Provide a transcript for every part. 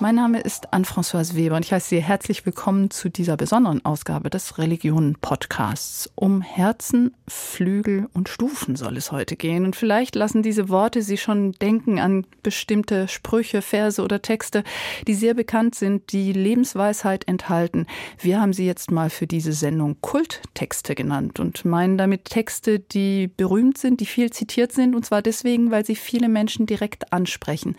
mein Name ist Anne-Françoise Weber und ich heiße Sie herzlich willkommen zu dieser besonderen Ausgabe des Religionen-Podcasts. Um Herzen, Flügel und Stufen soll es heute gehen. Und vielleicht lassen diese Worte Sie schon denken an bestimmte Sprüche, Verse oder Texte, die sehr bekannt sind, die Lebensweisheit enthalten. Wir haben sie jetzt mal für diese Sendung Kulttexte genannt und meinen damit Texte, die berühmt sind, die viel zitiert sind. Und zwar deswegen, weil sie viele Menschen direkt ansprechen.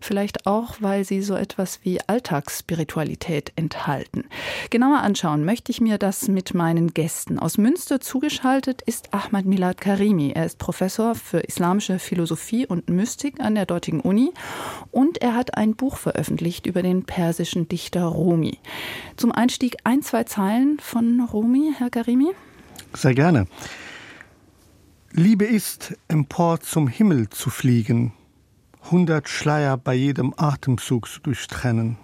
Vielleicht auch, weil sie so etwas etwas wie Alltagsspiritualität enthalten. Genauer anschauen möchte ich mir das mit meinen Gästen. Aus Münster zugeschaltet ist Ahmad Milad Karimi. Er ist Professor für islamische Philosophie und Mystik an der dortigen Uni und er hat ein Buch veröffentlicht über den persischen Dichter Rumi. Zum Einstieg ein, zwei Zeilen von Rumi, Herr Karimi. Sehr gerne. Liebe ist, empor zum Himmel zu fliegen, hundert Schleier bei jedem Atemzug zu durchtrennen,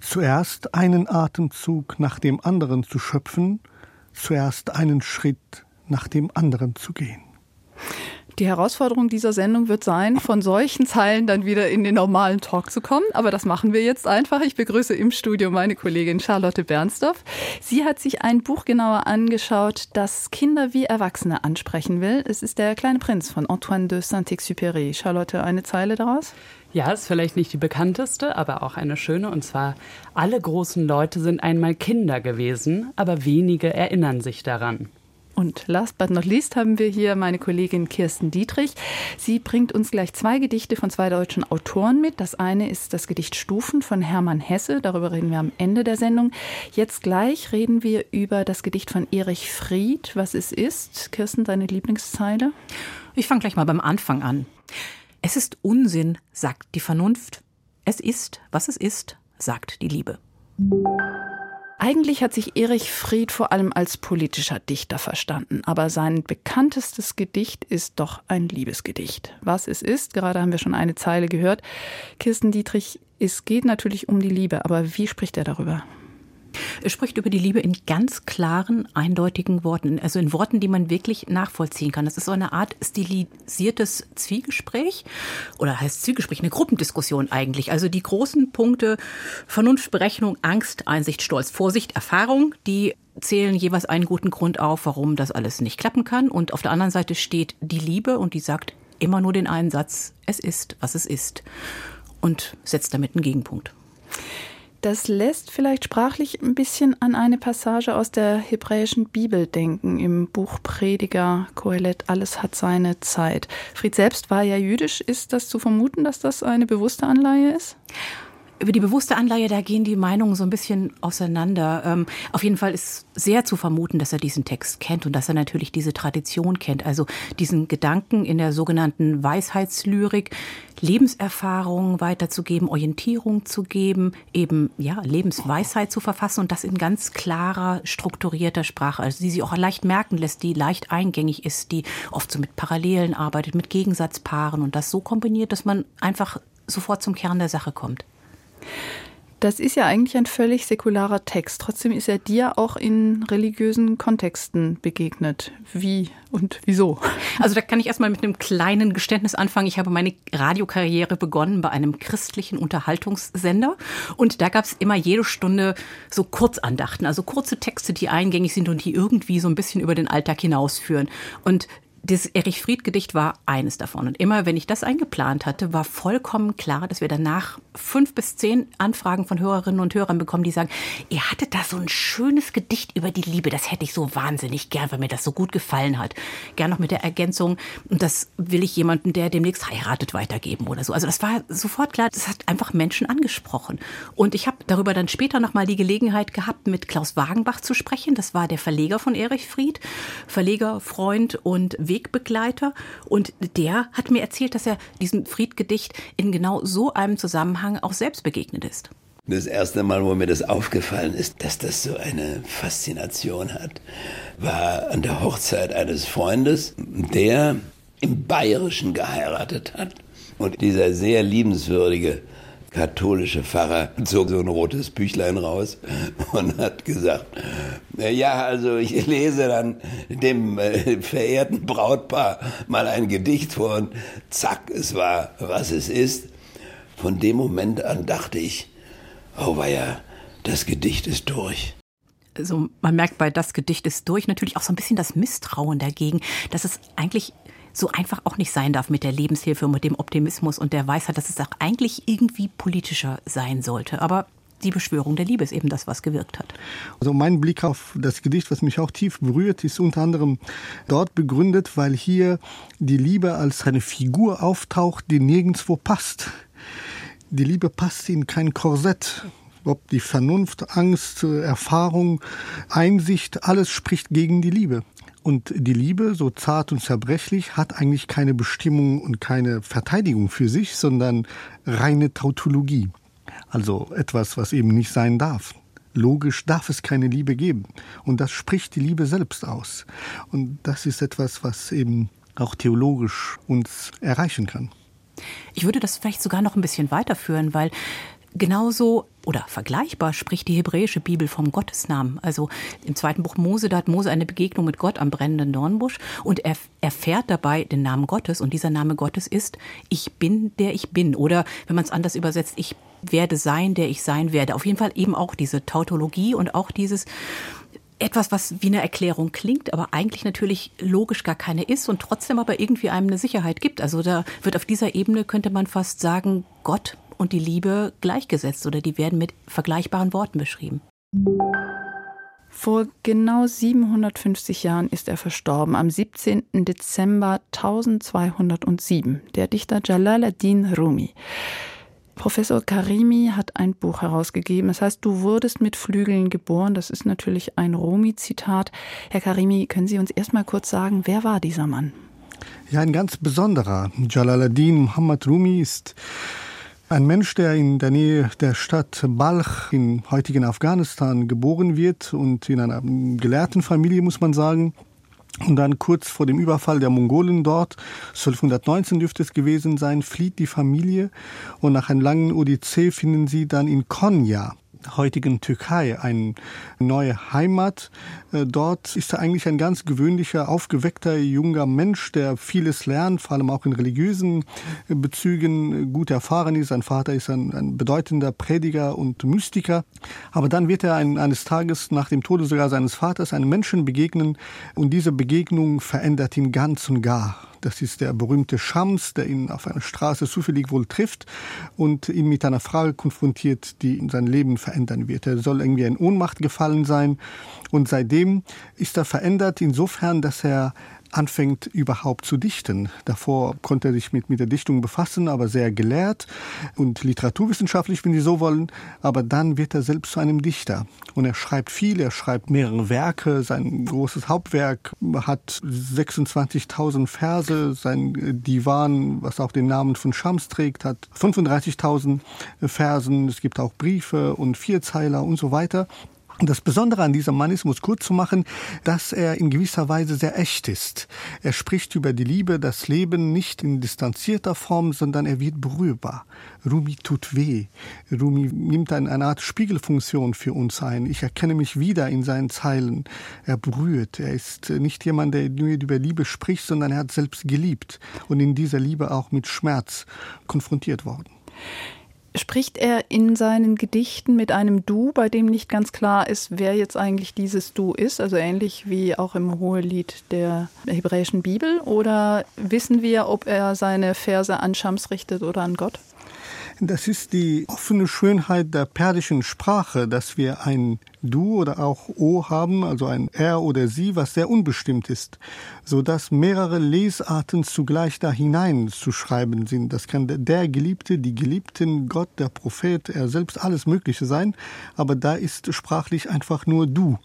zuerst einen Atemzug nach dem anderen zu schöpfen, zuerst einen Schritt nach dem anderen zu gehen. Die Herausforderung dieser Sendung wird sein, von solchen Zeilen dann wieder in den normalen Talk zu kommen. Aber das machen wir jetzt einfach. Ich begrüße im Studio meine Kollegin Charlotte Bernsdorf. Sie hat sich ein Buch genauer angeschaut, das Kinder wie Erwachsene ansprechen will. Es ist Der kleine Prinz von Antoine de Saint-Exupéry. Charlotte, eine Zeile daraus? Ja, ist vielleicht nicht die bekannteste, aber auch eine schöne. Und zwar, alle großen Leute sind einmal Kinder gewesen, aber wenige erinnern sich daran. Und last but not least haben wir hier meine Kollegin Kirsten Dietrich. Sie bringt uns gleich zwei Gedichte von zwei deutschen Autoren mit. Das eine ist das Gedicht Stufen von Hermann Hesse. Darüber reden wir am Ende der Sendung. Jetzt gleich reden wir über das Gedicht von Erich Fried, was es ist. Kirsten, deine Lieblingszeile? Ich fange gleich mal beim Anfang an. Es ist Unsinn, sagt die Vernunft. Es ist, was es ist, sagt die Liebe. Eigentlich hat sich Erich Fried vor allem als politischer Dichter verstanden, aber sein bekanntestes Gedicht ist doch ein Liebesgedicht. Was es ist, gerade haben wir schon eine Zeile gehört. Kirsten Dietrich, es geht natürlich um die Liebe, aber wie spricht er darüber? Er spricht über die Liebe in ganz klaren, eindeutigen Worten, also in Worten, die man wirklich nachvollziehen kann. Das ist so eine Art stilisiertes Zwiegespräch oder heißt Zwiegespräch, eine Gruppendiskussion eigentlich. Also die großen Punkte Vernunft, Berechnung, Angst, Einsicht, Stolz, Vorsicht, Erfahrung, die zählen jeweils einen guten Grund auf, warum das alles nicht klappen kann. Und auf der anderen Seite steht die Liebe und die sagt immer nur den einen Satz, es ist, was es ist. Und setzt damit einen Gegenpunkt. Das lässt vielleicht sprachlich ein bisschen an eine Passage aus der hebräischen Bibel denken, im Buch Prediger, Kohelet, alles hat seine Zeit. Fried selbst war ja jüdisch. Ist das zu vermuten, dass das eine bewusste Anleihe ist? Über die bewusste Anleihe, da gehen die Meinungen so ein bisschen auseinander. Ähm, auf jeden Fall ist sehr zu vermuten, dass er diesen Text kennt und dass er natürlich diese Tradition kennt. Also diesen Gedanken in der sogenannten Weisheitslyrik, Lebenserfahrung weiterzugeben, Orientierung zu geben, eben ja Lebensweisheit zu verfassen und das in ganz klarer, strukturierter Sprache, also die sie auch leicht merken lässt, die leicht eingängig ist, die oft so mit Parallelen arbeitet, mit Gegensatzpaaren und das so kombiniert, dass man einfach sofort zum Kern der Sache kommt. Das ist ja eigentlich ein völlig säkularer Text. Trotzdem ist er dir auch in religiösen Kontexten begegnet. Wie und wieso? Also da kann ich erstmal mit einem kleinen Geständnis anfangen. Ich habe meine Radiokarriere begonnen bei einem christlichen Unterhaltungssender. Und da gab es immer jede Stunde so Kurzandachten, also kurze Texte, die eingängig sind und die irgendwie so ein bisschen über den Alltag hinausführen. Und das Erich Fried Gedicht war eines davon. Und immer, wenn ich das eingeplant hatte, war vollkommen klar, dass wir danach fünf bis zehn Anfragen von Hörerinnen und Hörern bekommen, die sagen, ihr hattet da so ein schönes Gedicht über die Liebe. Das hätte ich so wahnsinnig gern, weil mir das so gut gefallen hat. Gern noch mit der Ergänzung. Und das will ich jemanden, der demnächst heiratet, weitergeben oder so. Also das war sofort klar. Das hat einfach Menschen angesprochen. Und ich habe darüber dann später nochmal die Gelegenheit gehabt, mit Klaus Wagenbach zu sprechen. Das war der Verleger von Erich Fried. Verleger, Freund und Wegbegleiter. Und der hat mir erzählt, dass er diesem Friedgedicht in genau so einem Zusammenhang auch selbst begegnet ist. Das erste Mal, wo mir das aufgefallen ist, dass das so eine Faszination hat, war an der Hochzeit eines Freundes, der im Bayerischen geheiratet hat. Und dieser sehr liebenswürdige katholische Pfarrer zog so ein rotes Büchlein raus und hat gesagt, ja, also ich lese dann dem äh, verehrten Brautpaar mal ein Gedicht vor und zack, es war, was es ist. Von dem Moment an dachte ich, oh ja, das Gedicht ist durch. Also man merkt bei das Gedicht ist durch natürlich auch so ein bisschen das Misstrauen dagegen, dass es eigentlich so einfach auch nicht sein darf mit der Lebenshilfe und mit dem Optimismus und der Weisheit, dass es auch eigentlich irgendwie politischer sein sollte. Aber die Beschwörung der Liebe ist eben das, was gewirkt hat. Also mein Blick auf das Gedicht, was mich auch tief berührt, ist unter anderem dort begründet, weil hier die Liebe als eine Figur auftaucht, die nirgendwo passt. Die Liebe passt in kein Korsett. Ob die Vernunft, Angst, Erfahrung, Einsicht, alles spricht gegen die Liebe. Und die Liebe, so zart und zerbrechlich, hat eigentlich keine Bestimmung und keine Verteidigung für sich, sondern reine Tautologie. Also etwas, was eben nicht sein darf. Logisch darf es keine Liebe geben. Und das spricht die Liebe selbst aus. Und das ist etwas, was eben auch theologisch uns erreichen kann. Ich würde das vielleicht sogar noch ein bisschen weiterführen, weil Genauso oder vergleichbar spricht die hebräische Bibel vom Gottesnamen. Also im zweiten Buch Mose, da hat Mose eine Begegnung mit Gott am brennenden Dornbusch und er erfährt dabei den Namen Gottes und dieser Name Gottes ist Ich bin, der ich bin. Oder wenn man es anders übersetzt, ich werde sein, der ich sein werde. Auf jeden Fall eben auch diese Tautologie und auch dieses etwas, was wie eine Erklärung klingt, aber eigentlich natürlich logisch gar keine ist und trotzdem aber irgendwie einem eine Sicherheit gibt. Also da wird auf dieser Ebene, könnte man fast sagen, Gott und die Liebe gleichgesetzt oder die werden mit vergleichbaren Worten beschrieben. Vor genau 750 Jahren ist er verstorben, am 17. Dezember 1207, der Dichter Jalal-ad-Din Rumi. Professor Karimi hat ein Buch herausgegeben. Das heißt, du wurdest mit Flügeln geboren. Das ist natürlich ein Rumi-Zitat. Herr Karimi, können Sie uns erst mal kurz sagen, wer war dieser Mann? Ja, ein ganz besonderer. Jalal-ad-Din Muhammad Rumi ist ein Mensch, der in der Nähe der Stadt Balch in heutigen Afghanistan geboren wird und in einer gelehrten Familie, muss man sagen, und dann kurz vor dem Überfall der Mongolen dort, 1219 dürfte es gewesen sein, flieht die Familie und nach einer langen Odyssee finden sie dann in Konya heutigen Türkei eine neue Heimat. Äh, dort ist er eigentlich ein ganz gewöhnlicher, aufgeweckter junger Mensch, der vieles lernt, vor allem auch in religiösen äh, Bezügen gut erfahren ist. Sein Vater ist ein, ein bedeutender Prediger und Mystiker. Aber dann wird er ein, eines Tages nach dem Tode sogar seines Vaters einem Menschen begegnen und diese Begegnung verändert ihn ganz und gar. Das ist der berühmte Schams, der ihn auf einer Straße zufällig wohl trifft und ihn mit einer Frage konfrontiert, die sein Leben verändern wird. Er soll irgendwie in Ohnmacht gefallen sein und seitdem ist er verändert insofern, dass er anfängt überhaupt zu dichten. Davor konnte er sich mit, mit der Dichtung befassen, aber sehr gelehrt und literaturwissenschaftlich, wenn Sie so wollen. Aber dann wird er selbst zu einem Dichter. Und er schreibt viel, er schreibt mehrere Werke. Sein großes Hauptwerk hat 26.000 Verse. Sein Divan, was auch den Namen von Shams trägt, hat 35.000 Versen. Es gibt auch Briefe und Vierzeiler und so weiter. Das Besondere an diesem Mann ist, muss kurz zu machen, dass er in gewisser Weise sehr echt ist. Er spricht über die Liebe, das Leben nicht in distanzierter Form, sondern er wird berührbar. Rumi tut weh. Rumi nimmt eine, eine Art Spiegelfunktion für uns ein. Ich erkenne mich wieder in seinen Zeilen. Er berührt. Er ist nicht jemand, der nur über Liebe spricht, sondern er hat selbst geliebt und in dieser Liebe auch mit Schmerz konfrontiert worden. Spricht er in seinen Gedichten mit einem Du, bei dem nicht ganz klar ist, wer jetzt eigentlich dieses Du ist, also ähnlich wie auch im Hohelied der hebräischen Bibel? Oder wissen wir, ob er seine Verse an Schams richtet oder an Gott? Das ist die offene Schönheit der persischen Sprache, dass wir ein Du oder auch O haben, also ein Er oder Sie, was sehr unbestimmt ist, so dass mehrere Lesarten zugleich da hinein zu schreiben sind. Das kann der Geliebte, die Geliebten, Gott, der Prophet, er selbst alles Mögliche sein, aber da ist sprachlich einfach nur Du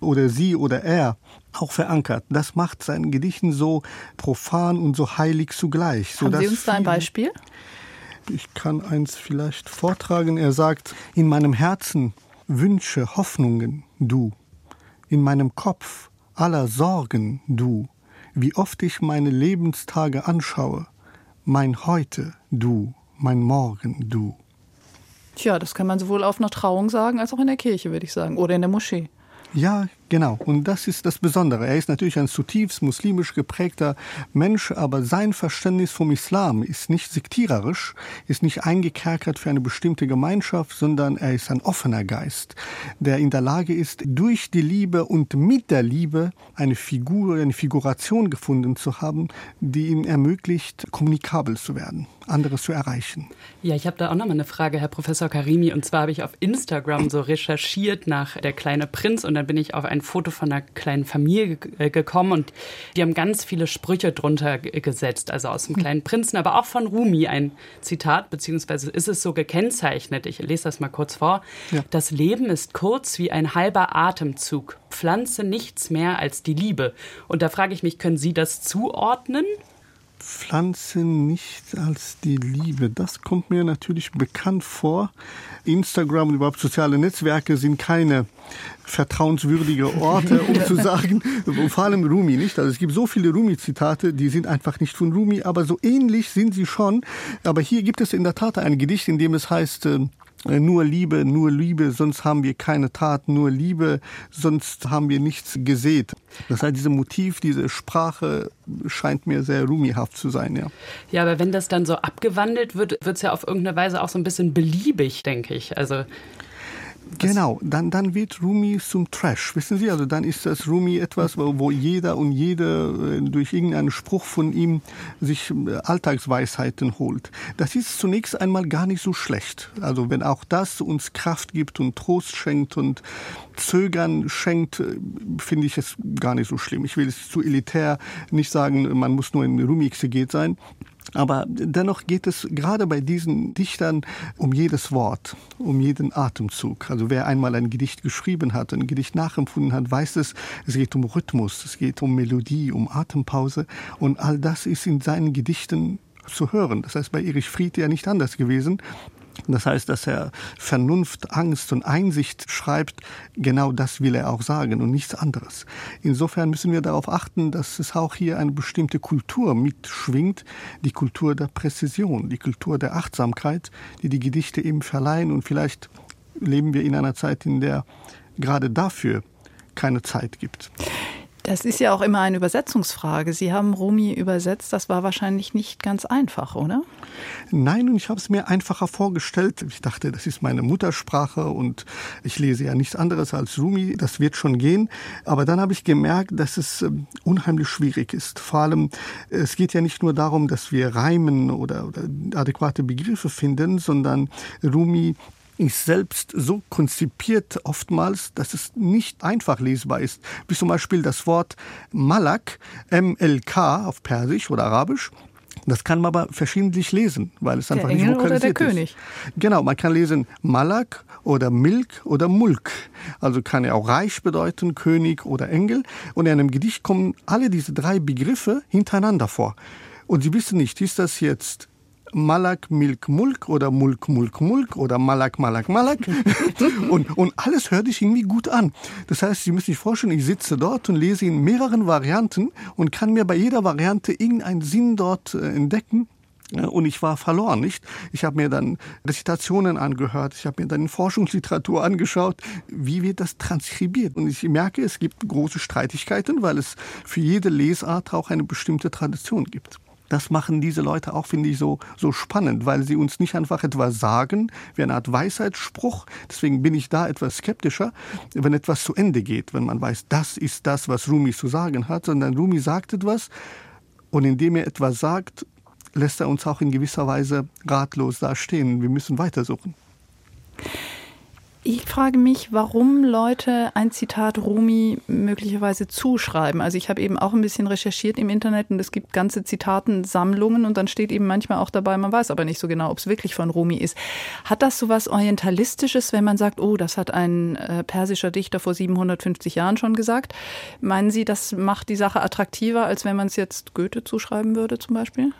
oder Sie oder Er auch verankert. Das macht seinen Gedichten so profan und so heilig zugleich. Haben Sie uns da ein Beispiel? Ich kann eins vielleicht vortragen. Er sagt, in meinem Herzen Wünsche, Hoffnungen, du. In meinem Kopf aller Sorgen, du. Wie oft ich meine Lebenstage anschaue. Mein Heute, du. Mein Morgen, du. Tja, das kann man sowohl auf einer Trauung sagen, als auch in der Kirche, würde ich sagen, oder in der Moschee. Ja, genau. Und das ist das Besondere. Er ist natürlich ein zutiefst muslimisch geprägter Mensch, aber sein Verständnis vom Islam ist nicht sektiererisch, ist nicht eingekerkert für eine bestimmte Gemeinschaft, sondern er ist ein offener Geist, der in der Lage ist, durch die Liebe und mit der Liebe eine Figur, eine Figuration gefunden zu haben, die ihm ermöglicht, kommunikabel zu werden anderes zu erreichen. Ja, ich habe da auch noch mal eine Frage, Herr Professor Karimi. Und zwar habe ich auf Instagram so recherchiert nach Der kleine Prinz und dann bin ich auf ein Foto von einer kleinen Familie äh, gekommen und die haben ganz viele Sprüche drunter gesetzt, also aus dem kleinen Prinzen, aber auch von Rumi ein Zitat, beziehungsweise ist es so gekennzeichnet. Ich lese das mal kurz vor. Ja. Das Leben ist kurz wie ein halber Atemzug. Pflanze nichts mehr als die Liebe. Und da frage ich mich, können Sie das zuordnen? Pflanzen nicht als die Liebe. Das kommt mir natürlich bekannt vor. Instagram und überhaupt soziale Netzwerke sind keine vertrauenswürdige Orte, um zu sagen, vor allem Rumi nicht. Also es gibt so viele Rumi-Zitate, die sind einfach nicht von Rumi, aber so ähnlich sind sie schon. Aber hier gibt es in der Tat ein Gedicht, in dem es heißt, äh, nur Liebe, nur Liebe, sonst haben wir keine Tat, nur Liebe, sonst haben wir nichts gesät. Das heißt, dieses Motiv, diese Sprache scheint mir sehr rumihaft zu sein, ja. Ja, aber wenn das dann so abgewandelt wird, wird es ja auf irgendeine Weise auch so ein bisschen beliebig, denke ich. Also Genau, dann, dann wird Rumi zum Trash. Wissen Sie, also dann ist das Rumi etwas, wo, jeder und jede äh, durch irgendeinen Spruch von ihm sich äh, Alltagsweisheiten holt. Das ist zunächst einmal gar nicht so schlecht. Also wenn auch das uns Kraft gibt und Trost schenkt und Zögern schenkt, äh, finde ich es gar nicht so schlimm. Ich will es zu elitär nicht sagen, man muss nur in Rumi-Exeget sein. Aber dennoch geht es gerade bei diesen Dichtern um jedes Wort, um jeden Atemzug. Also wer einmal ein Gedicht geschrieben hat, ein Gedicht nachempfunden hat, weiß es, es geht um Rhythmus, es geht um Melodie, um Atempause. Und all das ist in seinen Gedichten zu hören. Das heißt bei Erich Fried ja nicht anders gewesen. Das heißt, dass er Vernunft, Angst und Einsicht schreibt, genau das will er auch sagen und nichts anderes. Insofern müssen wir darauf achten, dass es auch hier eine bestimmte Kultur mitschwingt, die Kultur der Präzision, die Kultur der Achtsamkeit, die die Gedichte eben verleihen. Und vielleicht leben wir in einer Zeit, in der gerade dafür keine Zeit gibt. Das ist ja auch immer eine Übersetzungsfrage. Sie haben Rumi übersetzt. Das war wahrscheinlich nicht ganz einfach, oder? Nein, und ich habe es mir einfacher vorgestellt. Ich dachte, das ist meine Muttersprache und ich lese ja nichts anderes als Rumi. Das wird schon gehen. Aber dann habe ich gemerkt, dass es ähm, unheimlich schwierig ist. Vor allem, es geht ja nicht nur darum, dass wir Reimen oder, oder adäquate Begriffe finden, sondern Rumi ist selbst so konzipiert oftmals, dass es nicht einfach lesbar ist. Wie zum Beispiel das Wort Malak, M-L-K auf Persisch oder Arabisch. Das kann man aber verschiedentlich lesen, weil es einfach Engel nicht vokalisiert oder der ist. König. Genau, man kann lesen Malak oder Milk oder Mulk. Also kann er auch reich bedeuten, König oder Engel. Und in einem Gedicht kommen alle diese drei Begriffe hintereinander vor. Und Sie wissen nicht, ist das jetzt Malak Milk Mulk oder Mulk Mulk Mulk oder Malak Malak Malak. und, und alles hört sich irgendwie gut an. Das heißt, Sie müssen sich vorstellen, ich sitze dort und lese in mehreren Varianten und kann mir bei jeder Variante irgendeinen Sinn dort äh, entdecken. Und ich war verloren, nicht? Ich habe mir dann Rezitationen angehört, ich habe mir dann Forschungsliteratur angeschaut. Wie wird das transkribiert? Und ich merke, es gibt große Streitigkeiten, weil es für jede Lesart auch eine bestimmte Tradition gibt das machen diese Leute auch, finde ich, so, so spannend, weil sie uns nicht einfach etwas sagen, wie eine Art Weisheitsspruch. Deswegen bin ich da etwas skeptischer, wenn etwas zu Ende geht, wenn man weiß, das ist das, was Rumi zu sagen hat, sondern Rumi sagt etwas und indem er etwas sagt, lässt er uns auch in gewisser Weise ratlos dastehen. Wir müssen weitersuchen. Ich frage mich, warum Leute ein Zitat Rumi möglicherweise zuschreiben. Also ich habe eben auch ein bisschen recherchiert im Internet und es gibt ganze Zitatensammlungen und dann steht eben manchmal auch dabei, man weiß aber nicht so genau, ob es wirklich von Rumi ist. Hat das so was Orientalistisches, wenn man sagt, oh, das hat ein äh, persischer Dichter vor 750 Jahren schon gesagt? Meinen Sie, das macht die Sache attraktiver, als wenn man es jetzt Goethe zuschreiben würde zum Beispiel?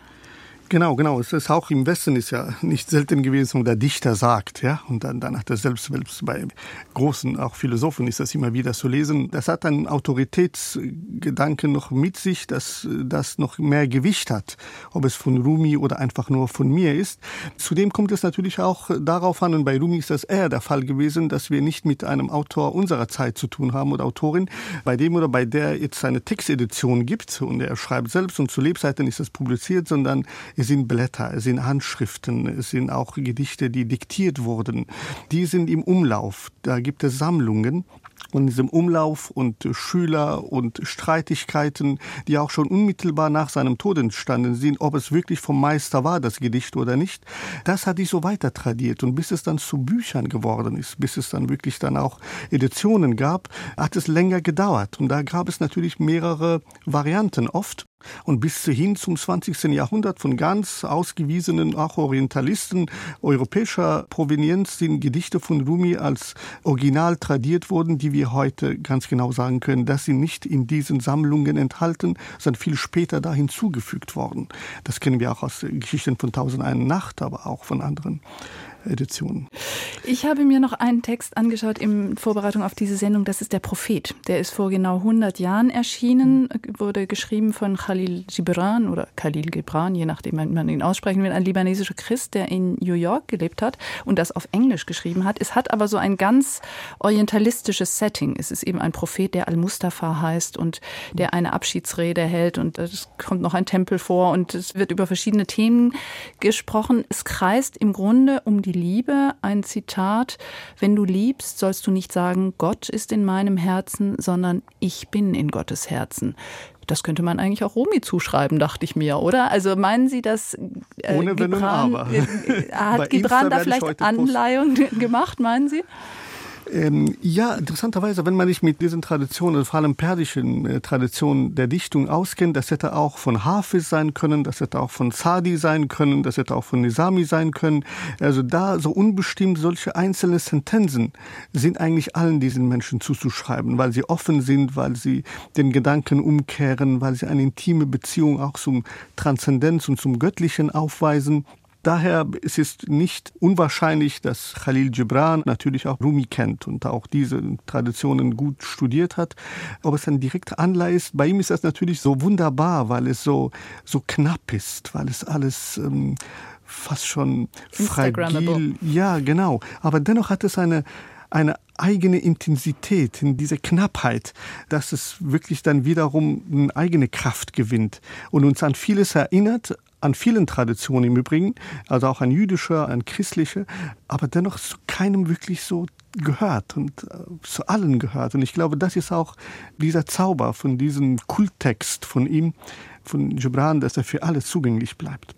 Genau, genau. Es ist auch im Westen ist ja nicht selten gewesen, wo der Dichter sagt, ja, und dann, dann hat er selbst, selbst bei großen, auch Philosophen ist das immer wieder zu lesen. Das hat einen Autoritätsgedanken noch mit sich, dass das noch mehr Gewicht hat, ob es von Rumi oder einfach nur von mir ist. Zudem kommt es natürlich auch darauf an, und bei Rumi ist das eher der Fall gewesen, dass wir nicht mit einem Autor unserer Zeit zu tun haben oder Autorin, bei dem oder bei der jetzt eine Textedition gibt und er schreibt selbst und zu Lebzeiten ist das publiziert, sondern es sind Blätter, es sind Handschriften, es sind auch Gedichte, die diktiert wurden. Die sind im Umlauf. Da gibt es Sammlungen und in diesem Umlauf und Schüler und Streitigkeiten, die auch schon unmittelbar nach seinem Tod entstanden sind, ob es wirklich vom Meister war, das Gedicht oder nicht, das hat sich so weiter tradiert. Und bis es dann zu Büchern geworden ist, bis es dann wirklich dann auch Editionen gab, hat es länger gedauert. Und da gab es natürlich mehrere Varianten oft. Und bis hin zum 20. Jahrhundert von ganz ausgewiesenen auch Orientalisten europäischer Provenienz sind Gedichte von Rumi als original tradiert worden, die wir heute ganz genau sagen können, dass sie nicht in diesen Sammlungen enthalten, sondern viel später da hinzugefügt worden. Das kennen wir auch aus Geschichten von Tausend Nacht, aber auch von anderen Editionen. Ich habe mir noch einen Text angeschaut in Vorbereitung auf diese Sendung. Das ist der Prophet. Der ist vor genau 100 Jahren erschienen, wurde geschrieben von Khalil Gibran oder Khalil Gibran, je nachdem man ihn aussprechen will, ein libanesischer Christ, der in New York gelebt hat und das auf Englisch geschrieben hat. Es hat aber so ein ganz orientalistisches Setting. Es ist eben ein Prophet, der Al-Mustafa heißt und der eine Abschiedsrede hält und es kommt noch ein Tempel vor und es wird über verschiedene Themen gesprochen. Es kreist im Grunde um die Liebe ein Zitat, wenn du liebst, sollst du nicht sagen, Gott ist in meinem Herzen, sondern ich bin in Gottes Herzen. Das könnte man eigentlich auch Romy zuschreiben, dachte ich mir, oder? Also meinen Sie, dass äh, Ohne Gibran, Wenn und Aber. Äh, hat Gibran da vielleicht Anleihung gemacht, meinen Sie? Ähm, ja, interessanterweise, wenn man sich mit diesen Traditionen, vor allem persischen äh, Traditionen der Dichtung auskennt, das hätte auch von Hafiz sein können, das hätte auch von Sadi sein können, das hätte auch von Nizami sein können. Also da so unbestimmt solche einzelne Sentenzen sind eigentlich allen diesen Menschen zuzuschreiben, weil sie offen sind, weil sie den Gedanken umkehren, weil sie eine intime Beziehung auch zum Transzendenz und zum Göttlichen aufweisen. Daher ist es nicht unwahrscheinlich, dass Khalil Gibran natürlich auch Rumi kennt und auch diese Traditionen gut studiert hat. Ob es ein direkter Anleihe ist, bei ihm ist das natürlich so wunderbar, weil es so, so knapp ist, weil es alles ähm, fast schon fragil. Ja, genau. Aber dennoch hat es eine, eine eigene Intensität, in diese Knappheit, dass es wirklich dann wiederum eine eigene Kraft gewinnt und uns an vieles erinnert, an vielen Traditionen im Übrigen, also auch an jüdische, an christliche, aber dennoch zu keinem wirklich so gehört und äh, zu allen gehört. Und ich glaube, das ist auch dieser Zauber von diesem Kulttext von ihm, von Gibran, dass er für alle zugänglich bleibt.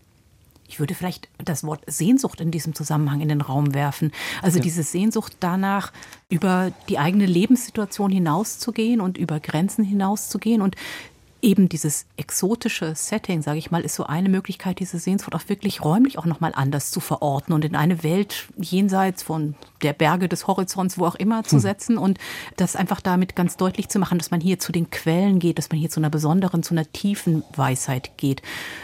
Ich würde vielleicht das Wort Sehnsucht in diesem Zusammenhang in den Raum werfen. Also ja. diese Sehnsucht danach, über die eigene Lebenssituation hinauszugehen und über Grenzen hinauszugehen und eben dieses exotische Setting, sage ich mal, ist so eine Möglichkeit, diese Sehnsucht auch wirklich räumlich auch nochmal anders zu verorten und in eine Welt jenseits von der Berge des Horizonts, wo auch immer, zu hm. setzen und das einfach damit ganz deutlich zu machen, dass man hier zu den Quellen geht, dass man hier zu einer besonderen, zu einer tiefen Weisheit geht.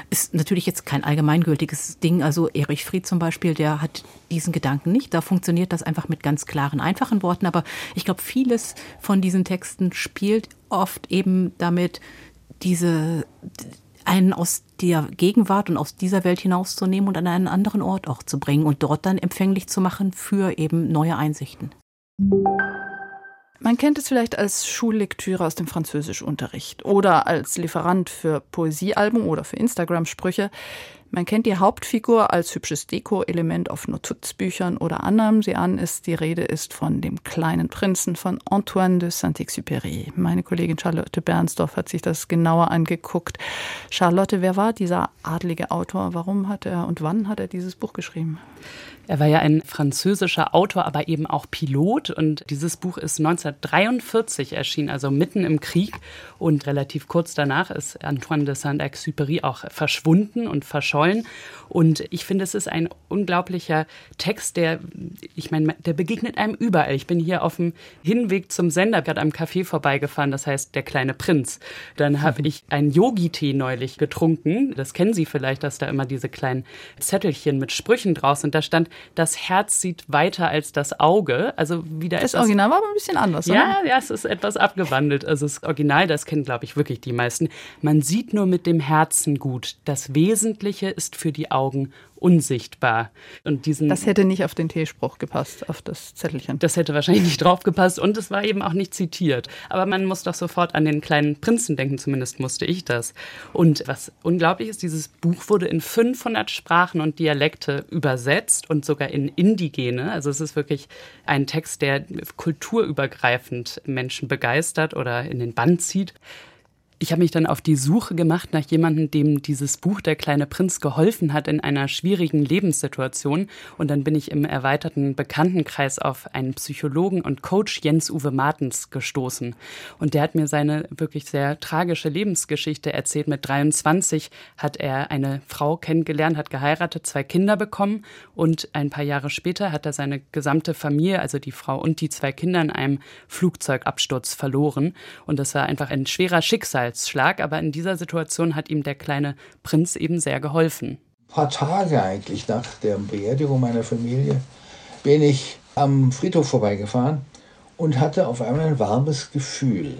Ist natürlich jetzt kein allgemeingültiges Ding. Also Erich Fried zum Beispiel, der hat diesen Gedanken nicht. Da funktioniert das einfach mit ganz klaren, einfachen Worten. Aber ich glaube, vieles von diesen Texten spielt oft eben damit, diese einen aus der Gegenwart und aus dieser Welt hinauszunehmen und an einen anderen Ort auch zu bringen und dort dann empfänglich zu machen für eben neue Einsichten. Man kennt es vielleicht als Schullektüre aus dem Französischunterricht oder als Lieferant für Poesiealben oder für Instagram-Sprüche. Man kennt die Hauptfigur als hübsches Deko-Element auf Notizbüchern oder anderem. Sie an ist, die Rede ist von dem kleinen Prinzen von Antoine de Saint-Exupéry. Meine Kollegin Charlotte Bernsdorf hat sich das genauer angeguckt. Charlotte, wer war dieser adlige Autor? Warum hat er und wann hat er dieses Buch geschrieben? Er war ja ein französischer Autor, aber eben auch Pilot. Und dieses Buch ist 1943 erschienen, also mitten im Krieg. Und relativ kurz danach ist Antoine de Saint-Exupéry auch verschwunden und verschollen wollen. Und ich finde, es ist ein unglaublicher Text, der, ich meine, der begegnet einem überall. Ich bin hier auf dem Hinweg zum Sender gerade am Café vorbeigefahren, das heißt Der kleine Prinz. Dann habe mhm. ich einen Yogi-Tee neulich getrunken. Das kennen Sie vielleicht, dass da immer diese kleinen Zettelchen mit Sprüchen draus sind. Da stand, das Herz sieht weiter als das Auge. Also wieder Das Original war aber ein bisschen anders, oder? Ja, ja, es ist etwas abgewandelt. Also das Original, das kennen, glaube ich, wirklich die meisten. Man sieht nur mit dem Herzen gut. Das Wesentliche ist für die Augen unsichtbar. Und diesen, das hätte nicht auf den T-Spruch gepasst, auf das Zettelchen. Das hätte wahrscheinlich nicht drauf gepasst und es war eben auch nicht zitiert. Aber man muss doch sofort an den kleinen Prinzen denken, zumindest musste ich das. Und was unglaublich ist, dieses Buch wurde in 500 Sprachen und Dialekte übersetzt und sogar in Indigene. Also es ist wirklich ein Text, der kulturübergreifend Menschen begeistert oder in den Bann zieht. Ich habe mich dann auf die Suche gemacht nach jemandem, dem dieses Buch Der kleine Prinz geholfen hat in einer schwierigen Lebenssituation. Und dann bin ich im erweiterten Bekanntenkreis auf einen Psychologen und Coach Jens-Uwe Martens gestoßen. Und der hat mir seine wirklich sehr tragische Lebensgeschichte erzählt. Mit 23 hat er eine Frau kennengelernt, hat geheiratet, zwei Kinder bekommen und ein paar Jahre später hat er seine gesamte Familie, also die Frau und die zwei Kinder in einem Flugzeugabsturz verloren. Und das war einfach ein schwerer Schicksal Schicksalsschlag, aber in dieser Situation hat ihm der kleine Prinz eben sehr geholfen. Ein paar Tage eigentlich nach der Beerdigung meiner Familie bin ich am Friedhof vorbeigefahren und hatte auf einmal ein warmes Gefühl.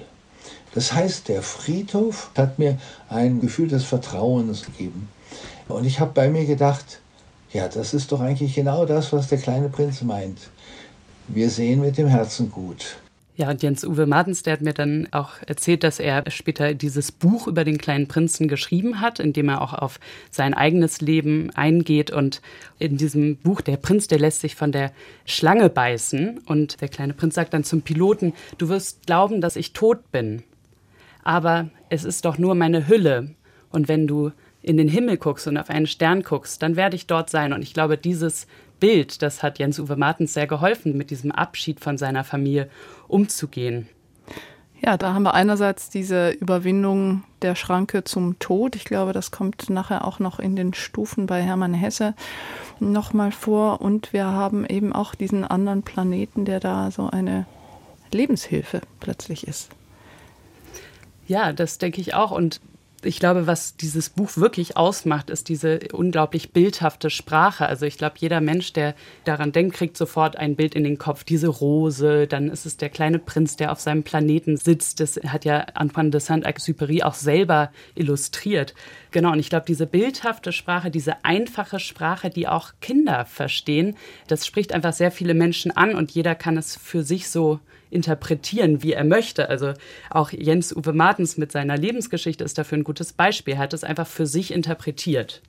Das heißt, der Friedhof hat mir ein Gefühl des Vertrauens gegeben. Und ich habe bei mir gedacht, ja, das ist doch eigentlich genau das, was der kleine Prinz meint. Wir sehen mit dem Herzen gut. Ja, und Jens-Uwe Martens, der hat mir dann auch erzählt, dass er später dieses Buch über den kleinen Prinzen geschrieben hat, in dem er auch auf sein eigenes Leben eingeht. Und in diesem Buch, der Prinz, der lässt sich von der Schlange beißen. Und der kleine Prinz sagt dann zum Piloten, du wirst glauben, dass ich tot bin. Aber es ist doch nur meine Hülle. Und wenn du in den Himmel guckst und auf einen Stern guckst, dann werde ich dort sein. Und ich glaube, dieses Bild, das hat Jens-Uwe Martens sehr geholfen, mit diesem Abschied von seiner Familie umzugehen. Ja, da haben wir einerseits diese Überwindung der Schranke zum Tod. Ich glaube, das kommt nachher auch noch in den Stufen bei Hermann Hesse nochmal vor. Und wir haben eben auch diesen anderen Planeten, der da so eine Lebenshilfe plötzlich ist. Ja, das denke ich auch. Und ich glaube, was dieses Buch wirklich ausmacht, ist diese unglaublich bildhafte Sprache. Also ich glaube, jeder Mensch, der daran denkt, kriegt sofort ein Bild in den Kopf. Diese Rose, dann ist es der kleine Prinz, der auf seinem Planeten sitzt. Das hat ja Antoine de Saint-Exupéry auch selber illustriert. Genau, und ich glaube, diese bildhafte Sprache, diese einfache Sprache, die auch Kinder verstehen, das spricht einfach sehr viele Menschen an und jeder kann es für sich so interpretieren, wie er möchte. Also auch Jens Uwe Martens mit seiner Lebensgeschichte ist dafür ein gutes Beispiel. Er hat es einfach für sich interpretiert.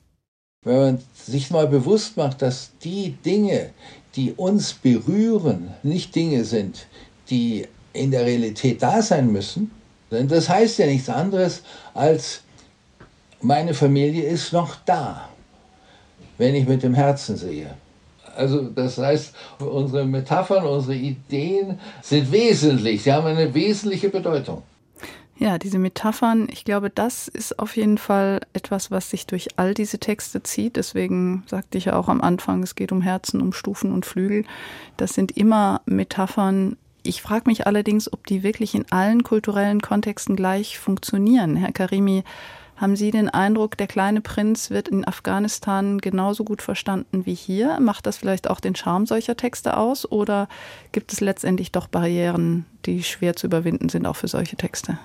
Wenn man sich mal bewusst macht, dass die Dinge, die uns berühren, nicht Dinge sind, die in der Realität da sein müssen, denn das heißt ja nichts anderes als, meine Familie ist noch da, wenn ich mit dem Herzen sehe. Also das heißt, unsere Metaphern, unsere Ideen sind wesentlich, sie haben eine wesentliche Bedeutung. Ja, diese Metaphern, ich glaube, das ist auf jeden Fall etwas, was sich durch all diese Texte zieht. Deswegen sagte ich ja auch am Anfang, es geht um Herzen, um Stufen und Flügel. Das sind immer Metaphern. Ich frage mich allerdings, ob die wirklich in allen kulturellen Kontexten gleich funktionieren. Herr Karimi, haben Sie den Eindruck, der kleine Prinz wird in Afghanistan genauso gut verstanden wie hier? Macht das vielleicht auch den Charme solcher Texte aus? Oder gibt es letztendlich doch Barrieren, die schwer zu überwinden sind, auch für solche Texte?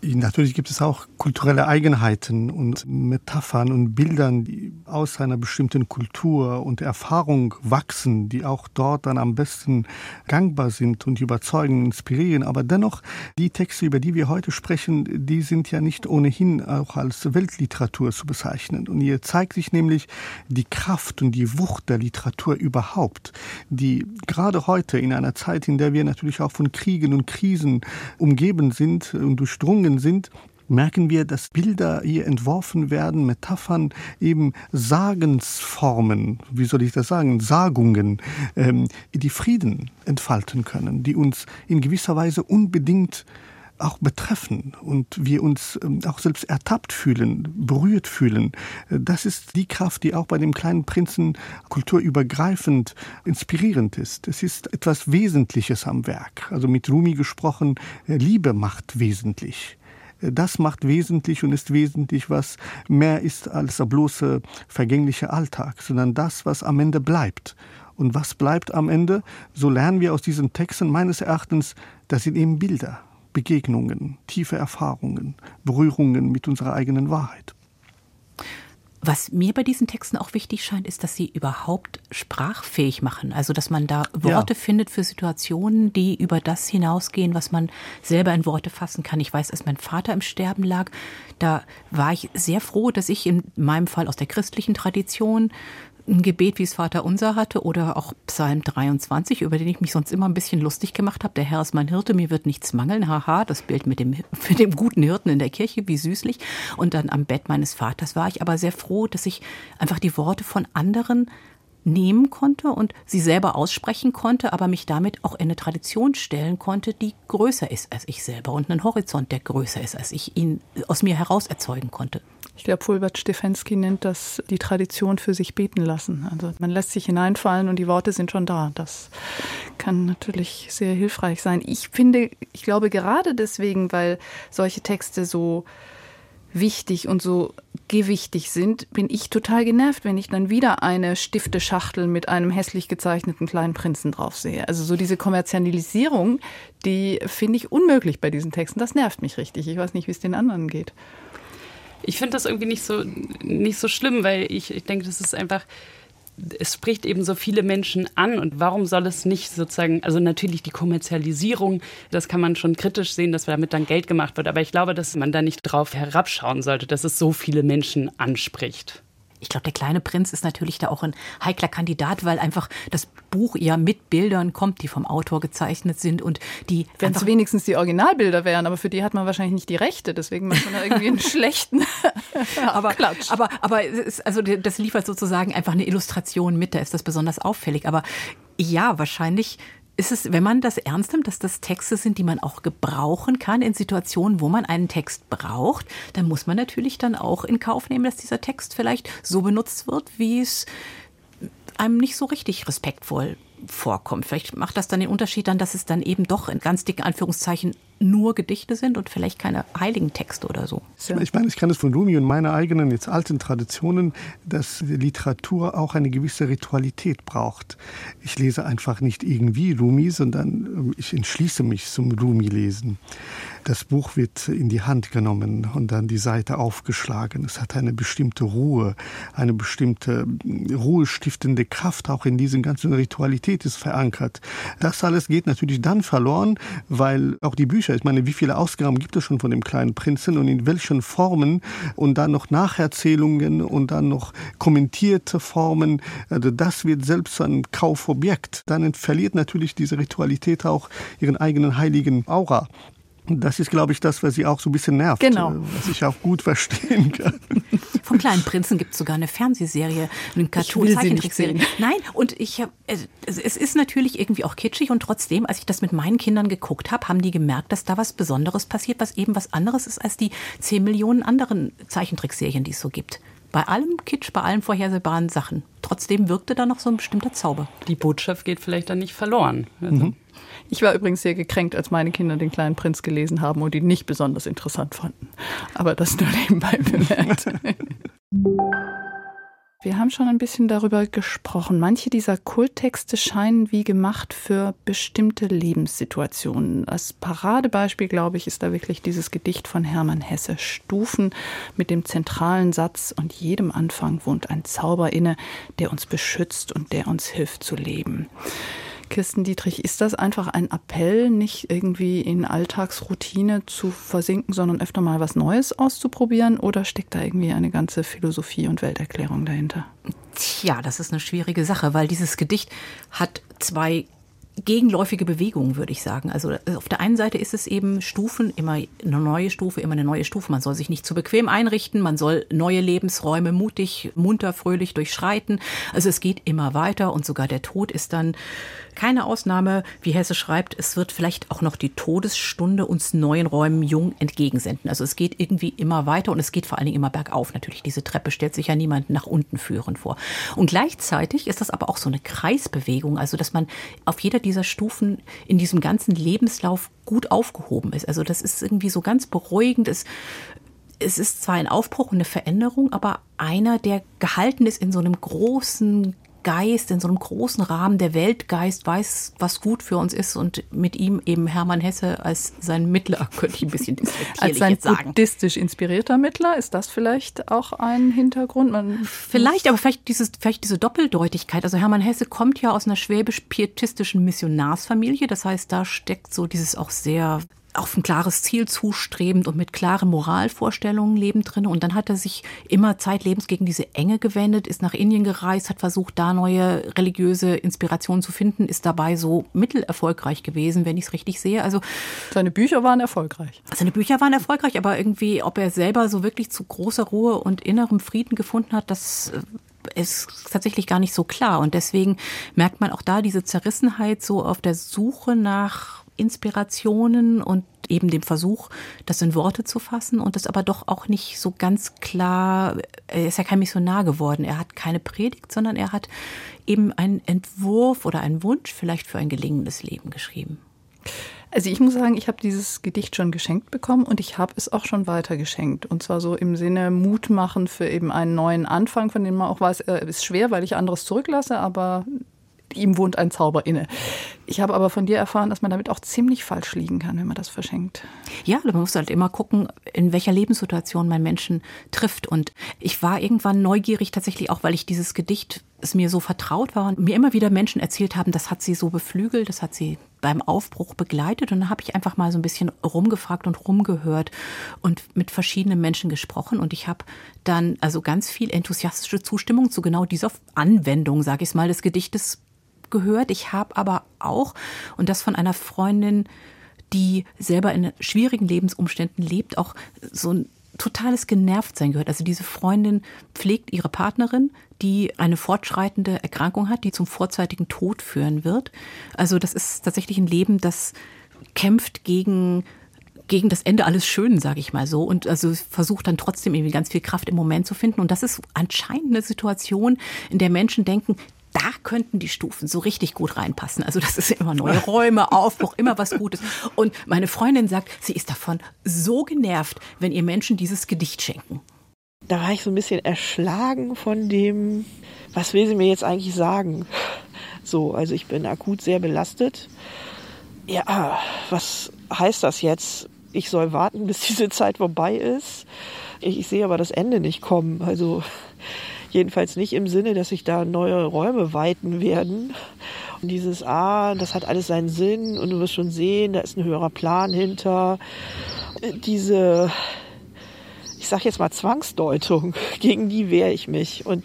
Natürlich gibt es auch kulturelle Eigenheiten und Metaphern und Bildern, die aus einer bestimmten Kultur und Erfahrung wachsen, die auch dort dann am besten gangbar sind und überzeugen, inspirieren. Aber dennoch, die Texte, über die wir heute sprechen, die sind ja nicht ohnehin auch als Weltliteratur zu bezeichnen. Und hier zeigt sich nämlich die Kraft und die Wucht der Literatur überhaupt, die gerade heute in einer Zeit, in der wir natürlich auch von Kriegen und Krisen umgeben sind und durchdrungen gelungen sind, merken wir, dass Bilder hier entworfen werden, Metaphern, eben Sagensformen, wie soll ich das sagen, Sagungen, ähm, die Frieden entfalten können, die uns in gewisser Weise unbedingt auch betreffen und wir uns ähm, auch selbst ertappt fühlen, berührt fühlen. Das ist die Kraft, die auch bei dem kleinen Prinzen kulturübergreifend inspirierend ist. Es ist etwas Wesentliches am Werk. Also mit Rumi gesprochen, äh, Liebe macht wesentlich das macht wesentlich und ist wesentlich, was mehr ist als der bloße vergängliche Alltag, sondern das, was am Ende bleibt. Und was bleibt am Ende? So lernen wir aus diesen Texten meines Erachtens, das sind eben Bilder, Begegnungen, tiefe Erfahrungen, Berührungen mit unserer eigenen Wahrheit. Was mir bei diesen Texten auch wichtig scheint, ist, dass sie überhaupt sprachfähig machen. Also, dass man da Worte ja. findet für Situationen, die über das hinausgehen, was man selber in Worte fassen kann. Ich weiß, als mein Vater im Sterben lag, da war ich sehr froh, dass ich in meinem Fall aus der christlichen Tradition ein Gebet wie es Vater unser hatte oder auch Psalm 23, über den ich mich sonst immer ein bisschen lustig gemacht habe. Der Herr ist mein Hirte, mir wird nichts mangeln. Haha, das Bild mit dem, mit dem guten Hirten in der Kirche, wie süßlich. Und dann am Bett meines Vaters war ich aber sehr froh, dass ich einfach die Worte von anderen nehmen konnte und sie selber aussprechen konnte, aber mich damit auch in eine Tradition stellen konnte, die größer ist als ich selber und einen Horizont, der größer ist, als ich ihn aus mir heraus erzeugen konnte. Ich glaube, Fulbert Stefensky nennt das die Tradition für sich beten lassen. Also man lässt sich hineinfallen und die Worte sind schon da. Das kann natürlich sehr hilfreich sein. Ich finde, ich glaube gerade deswegen, weil solche Texte so wichtig und so gewichtig sind, bin ich total genervt, wenn ich dann wieder eine Stifteschachtel mit einem hässlich gezeichneten kleinen Prinzen drauf sehe. Also so diese Kommerzialisierung, die finde ich unmöglich bei diesen Texten. Das nervt mich richtig. Ich weiß nicht, wie es den anderen geht. Ich finde das irgendwie nicht so, nicht so schlimm, weil ich, ich denke, das ist einfach, es spricht eben so viele Menschen an und warum soll es nicht sozusagen, also natürlich die Kommerzialisierung, das kann man schon kritisch sehen, dass damit dann Geld gemacht wird, aber ich glaube, dass man da nicht drauf herabschauen sollte, dass es so viele Menschen anspricht. Ich glaube, der kleine Prinz ist natürlich da auch ein heikler Kandidat, weil einfach das Buch ja mit Bildern kommt, die vom Autor gezeichnet sind und die. Wenn es wenigstens die Originalbilder wären, aber für die hat man wahrscheinlich nicht die Rechte, deswegen macht man da irgendwie einen schlechten. aber, Klatsch. aber, aber ist, also das liefert sozusagen einfach eine Illustration mit, da ist das besonders auffällig. Aber ja, wahrscheinlich ist es, wenn man das ernst nimmt, dass das Texte sind, die man auch gebrauchen kann in Situationen, wo man einen Text braucht, dann muss man natürlich dann auch in Kauf nehmen, dass dieser Text vielleicht so benutzt wird, wie es einem nicht so richtig respektvoll vorkommt. Vielleicht macht das dann den Unterschied dann, dass es dann eben doch in ganz dicken Anführungszeichen nur Gedichte sind und vielleicht keine heiligen Texte oder so. Ich meine, ich kann es von Rumi und meiner eigenen jetzt alten Traditionen, dass Literatur auch eine gewisse Ritualität braucht. Ich lese einfach nicht irgendwie Rumi, sondern ich entschließe mich zum Rumi-Lesen. Das Buch wird in die Hand genommen und dann die Seite aufgeschlagen. Es hat eine bestimmte Ruhe, eine bestimmte ruhestiftende Kraft auch in diesen ganzen Ritualität ist verankert. Das alles geht natürlich dann verloren, weil auch die Bücher, ich meine, wie viele Ausgaben gibt es schon von dem kleinen Prinzen und in welchen Formen und dann noch Nacherzählungen und dann noch kommentierte Formen, also das wird selbst einem Kaufobjekt. Dann verliert natürlich diese Ritualität auch ihren eigenen heiligen Aura. Das ist, glaube ich, das, was sie auch so ein bisschen nervt. Genau. Äh, was ich auch gut verstehen kann. Vom kleinen Prinzen gibt es sogar eine Fernsehserie, eine Cartoon-Zeichentrickserie. Nein, und ich hab, es ist natürlich irgendwie auch kitschig und trotzdem, als ich das mit meinen Kindern geguckt habe, haben die gemerkt, dass da was Besonderes passiert, was eben was anderes ist als die 10 Millionen anderen Zeichentrickserien, die es so gibt. Bei allem Kitsch, bei allen vorhersehbaren Sachen. Trotzdem wirkte da noch so ein bestimmter Zauber. Die Botschaft geht vielleicht dann nicht verloren. Also. Mhm. Ich war übrigens sehr gekränkt, als meine Kinder den kleinen Prinz gelesen haben und ihn nicht besonders interessant fanden. Aber das nur nebenbei bemerkt. Wir haben schon ein bisschen darüber gesprochen. Manche dieser Kulttexte scheinen wie gemacht für bestimmte Lebenssituationen. Als Paradebeispiel, glaube ich, ist da wirklich dieses Gedicht von Hermann Hesse Stufen mit dem zentralen Satz und jedem Anfang wohnt ein Zauber inne, der uns beschützt und der uns hilft zu leben. Kirsten Dietrich, ist das einfach ein Appell, nicht irgendwie in Alltagsroutine zu versinken, sondern öfter mal was Neues auszuprobieren? Oder steckt da irgendwie eine ganze Philosophie und Welterklärung dahinter? Tja, das ist eine schwierige Sache, weil dieses Gedicht hat zwei gegenläufige Bewegung, würde ich sagen. Also äh, auf der einen Seite ist es eben Stufen, immer eine neue Stufe, immer eine neue Stufe. Man soll sich nicht zu bequem einrichten, man soll neue Lebensräume mutig, munter, fröhlich durchschreiten. Also es geht immer weiter und sogar der Tod ist dann keine Ausnahme, wie Hesse schreibt, es wird vielleicht auch noch die Todesstunde uns neuen Räumen jung entgegensenden. Also es geht irgendwie immer weiter und es geht vor allen Dingen immer bergauf. Natürlich, diese Treppe stellt sich ja niemand nach unten führen vor. Und gleichzeitig ist das aber auch so eine Kreisbewegung, also dass man auf jeder dieser Stufen in diesem ganzen Lebenslauf gut aufgehoben ist. Also das ist irgendwie so ganz beruhigend. Es, es ist zwar ein Aufbruch und eine Veränderung, aber einer, der gehalten ist in so einem großen Geist, in so einem großen Rahmen, der Weltgeist weiß, was gut für uns ist und mit ihm eben Hermann Hesse als sein Mittler, könnte ich ein bisschen als sein buddhistisch inspirierter Mittler, ist das vielleicht auch ein Hintergrund? Man vielleicht, aber vielleicht, dieses, vielleicht diese Doppeldeutigkeit. Also Hermann Hesse kommt ja aus einer schwäbisch-pietistischen Missionarsfamilie, das heißt, da steckt so dieses auch sehr auf ein klares Ziel zustrebend und mit klaren Moralvorstellungen lebend drin. Und dann hat er sich immer zeitlebens gegen diese Enge gewendet, ist nach Indien gereist, hat versucht, da neue religiöse Inspirationen zu finden, ist dabei so mittelerfolgreich gewesen, wenn ich es richtig sehe. Also seine Bücher waren erfolgreich. Seine Bücher waren erfolgreich, aber irgendwie, ob er selber so wirklich zu großer Ruhe und innerem Frieden gefunden hat, das äh, ist tatsächlich gar nicht so klar. Und deswegen merkt man auch da diese Zerrissenheit so auf der Suche nach Inspirationen und eben dem Versuch, das in Worte zu fassen und das aber doch auch nicht so ganz klar, er ist ja kein Missionar geworden, er hat keine Predigt, sondern er hat eben einen Entwurf oder einen Wunsch vielleicht für ein gelingendes Leben geschrieben. Also ich muss sagen, ich habe dieses Gedicht schon geschenkt bekommen und ich habe es auch schon weitergeschenkt. Und zwar so im Sinne Mut machen für eben einen neuen Anfang, von dem man auch weiß, er ist schwer, weil ich anderes zurücklasse, aber ihm wohnt ein Zauber inne. Ich habe aber von dir erfahren, dass man damit auch ziemlich falsch liegen kann, wenn man das verschenkt. Ja, man muss halt immer gucken, in welcher Lebenssituation man Menschen trifft. Und ich war irgendwann neugierig tatsächlich auch, weil ich dieses Gedicht es mir so vertraut war und mir immer wieder Menschen erzählt haben, das hat sie so beflügelt, das hat sie beim Aufbruch begleitet. Und dann habe ich einfach mal so ein bisschen rumgefragt und rumgehört und mit verschiedenen Menschen gesprochen. Und ich habe dann also ganz viel enthusiastische Zustimmung zu genau dieser Anwendung, sage ich mal, des Gedichtes gehört. Ich habe aber auch, und das von einer Freundin, die selber in schwierigen Lebensumständen lebt, auch so ein totales Genervtsein gehört. Also diese Freundin pflegt ihre Partnerin, die eine fortschreitende Erkrankung hat, die zum vorzeitigen Tod führen wird. Also das ist tatsächlich ein Leben, das kämpft gegen gegen das Ende alles Schönen, sage ich mal so. Und also versucht dann trotzdem irgendwie ganz viel Kraft im Moment zu finden. Und das ist anscheinend eine Situation, in der Menschen denken, da könnten die Stufen so richtig gut reinpassen. Also das ist immer neue Räume, Aufbruch, immer was Gutes. Und meine Freundin sagt, sie ist davon so genervt, wenn ihr Menschen dieses Gedicht schenken. Da war ich so ein bisschen erschlagen von dem, was will sie mir jetzt eigentlich sagen? So, also ich bin akut sehr belastet. Ja, was heißt das jetzt? Ich soll warten, bis diese Zeit vorbei ist. Ich, ich sehe aber das Ende nicht kommen. Also Jedenfalls nicht im Sinne, dass sich da neue Räume weiten werden. Und dieses, ah, das hat alles seinen Sinn und du wirst schon sehen, da ist ein höherer Plan hinter. Diese, ich sag jetzt mal Zwangsdeutung, gegen die wehre ich mich. Und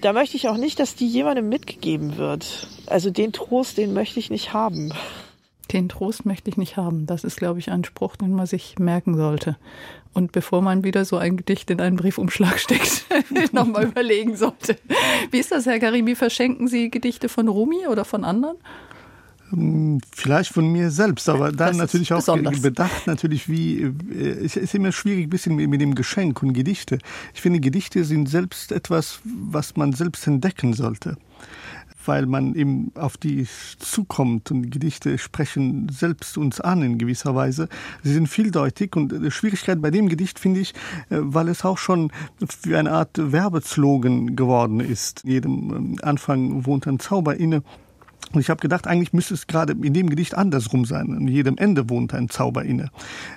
da möchte ich auch nicht, dass die jemandem mitgegeben wird. Also den Trost, den möchte ich nicht haben. Den Trost möchte ich nicht haben. Das ist, glaube ich, ein Spruch, den man sich merken sollte. Und bevor man wieder so ein Gedicht in einen Briefumschlag steckt, nochmal überlegen sollte. Wie ist das, Herr Karimi? Verschenken Sie Gedichte von Rumi oder von anderen? Hm, vielleicht von mir selbst, aber dann natürlich auch besonders. bedacht, natürlich wie, äh, es ist immer schwierig ein bisschen mit dem Geschenk und Gedichte. Ich finde, Gedichte sind selbst etwas, was man selbst entdecken sollte weil man eben auf die zukommt und Gedichte sprechen selbst uns an in gewisser Weise. Sie sind vieldeutig und die Schwierigkeit bei dem Gedicht finde ich, äh, weil es auch schon für eine Art Werbeslogan geworden ist. Jedem ähm, Anfang wohnt ein Zauber inne. Und ich habe gedacht, eigentlich müsste es gerade in dem Gedicht andersrum sein. An jedem Ende wohnt ein Zauber inne.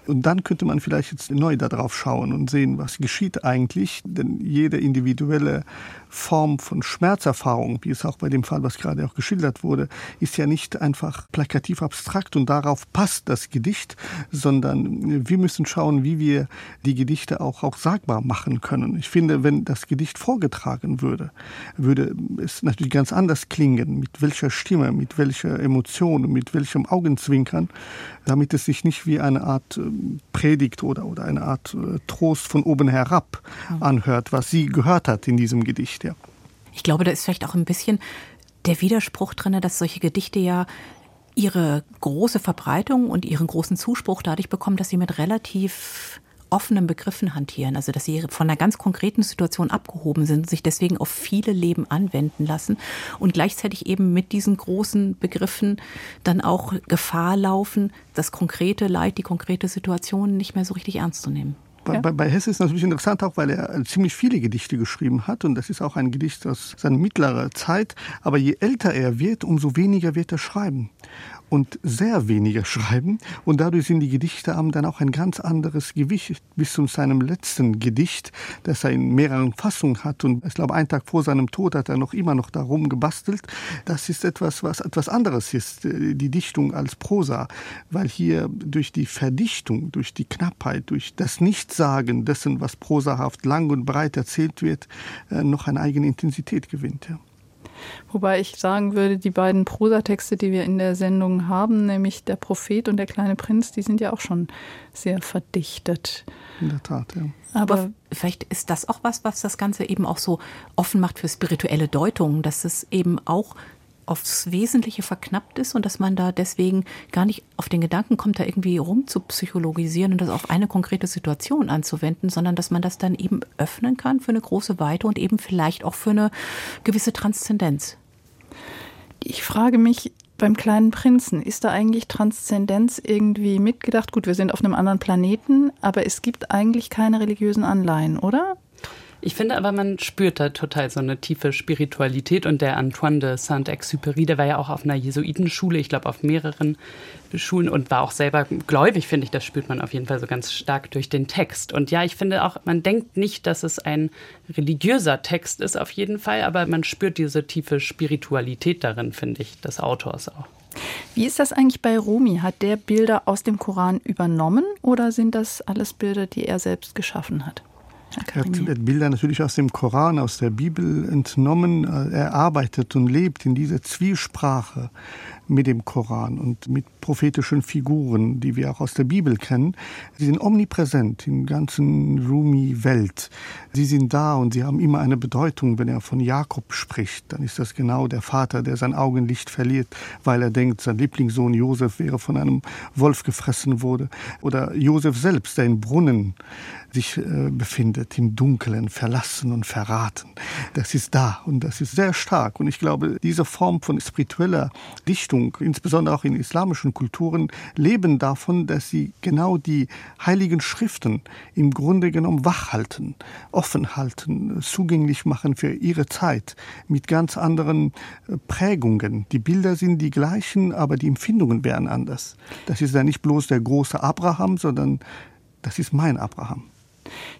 Und dann könnte man vielleicht jetzt neu darauf schauen und sehen, was geschieht eigentlich. Denn jede individuelle Form von Schmerzerfahrung, wie es auch bei dem Fall, was gerade auch geschildert wurde, ist ja nicht einfach plakativ abstrakt und darauf passt das Gedicht, sondern wir müssen schauen, wie wir die Gedichte auch, auch sagbar machen können. Ich finde, wenn das Gedicht vorgetragen würde, würde es natürlich ganz anders klingen, mit welcher Stimme mit welcher Emotion, mit welchem Augenzwinkern, damit es sich nicht wie eine Art äh, Predigt oder, oder eine Art äh, Trost von oben herab anhört, was sie gehört hat in diesem Gedicht. Ja. Ich glaube, da ist vielleicht auch ein bisschen der Widerspruch drin, dass solche Gedichte ja ihre große Verbreitung und ihren großen Zuspruch dadurch bekommen, dass sie mit relativ offenen Begriffen hantieren, also dass sie von einer ganz konkreten Situation abgehoben sind, sich deswegen auf viele Leben anwenden lassen und gleichzeitig eben mit diesen großen Begriffen dann auch Gefahr laufen, das konkrete Leid, die konkrete Situation nicht mehr so richtig ernst zu nehmen. Bei, bei, bei Hesse ist natürlich interessant auch, weil er ziemlich viele Gedichte geschrieben hat und das ist auch ein Gedicht aus seiner mittleren Zeit. Aber je älter er wird, umso weniger wird er schreiben und sehr weniger schreiben. Und dadurch sind die Gedichte haben dann auch ein ganz anderes Gewicht bis zu seinem letzten Gedicht, das er in mehreren Fassungen hat. Und ich glaube, einen Tag vor seinem Tod hat er noch immer noch darum gebastelt. Das ist etwas, was etwas anderes ist, äh, die Dichtung als Prosa, weil hier durch die Verdichtung, durch die Knappheit, durch das Nichtsagen dessen, was prosahaft lang und breit erzählt wird, äh, noch eine eigene Intensität gewinnt. Ja. Wobei ich sagen würde, die beiden Prosatexte, die wir in der Sendung haben, nämlich der Prophet und der kleine Prinz, die sind ja auch schon sehr verdichtet. In der Tat, ja. Aber, Aber vielleicht ist das auch was, was das Ganze eben auch so offen macht für spirituelle Deutungen, dass es eben auch aufs Wesentliche verknappt ist und dass man da deswegen gar nicht auf den Gedanken kommt, da irgendwie rumzupsychologisieren und das auf eine konkrete Situation anzuwenden, sondern dass man das dann eben öffnen kann für eine große Weite und eben vielleicht auch für eine gewisse Transzendenz. Ich frage mich, beim kleinen Prinzen, ist da eigentlich Transzendenz irgendwie mitgedacht? Gut, wir sind auf einem anderen Planeten, aber es gibt eigentlich keine religiösen Anleihen, oder? Ich finde aber, man spürt da total so eine tiefe Spiritualität. Und der Antoine de Saint-Exupéry, der war ja auch auf einer Jesuitenschule, ich glaube auf mehreren Schulen und war auch selber gläubig, finde ich. Das spürt man auf jeden Fall so ganz stark durch den Text. Und ja, ich finde auch, man denkt nicht, dass es ein religiöser Text ist, auf jeden Fall, aber man spürt diese tiefe Spiritualität darin, finde ich, des Autors auch. Wie ist das eigentlich bei Rumi? Hat der Bilder aus dem Koran übernommen oder sind das alles Bilder, die er selbst geschaffen hat? Er hat Bilder natürlich aus dem Koran, aus der Bibel entnommen. Er arbeitet und lebt in dieser Zwiesprache mit dem Koran und mit prophetischen Figuren, die wir auch aus der Bibel kennen. Sie sind omnipräsent in der ganzen Rumi-Welt. Sie sind da und sie haben immer eine Bedeutung. Wenn er von Jakob spricht, dann ist das genau der Vater, der sein Augenlicht verliert, weil er denkt, sein Lieblingssohn Josef wäre von einem Wolf gefressen wurde. Oder Josef selbst, der im Brunnen sich äh, befindet, im Dunkeln, verlassen und verraten. Das ist da und das ist sehr stark. Und ich glaube, diese Form von spiritueller Dichtung, insbesondere auch in islamischen Kulturen, leben davon, dass sie genau die heiligen Schriften im Grunde genommen wachhalten, offen halten, zugänglich machen für ihre Zeit mit ganz anderen äh, Prägungen. Die Bilder sind die gleichen, aber die Empfindungen wären anders. Das ist ja nicht bloß der große Abraham, sondern das ist mein Abraham.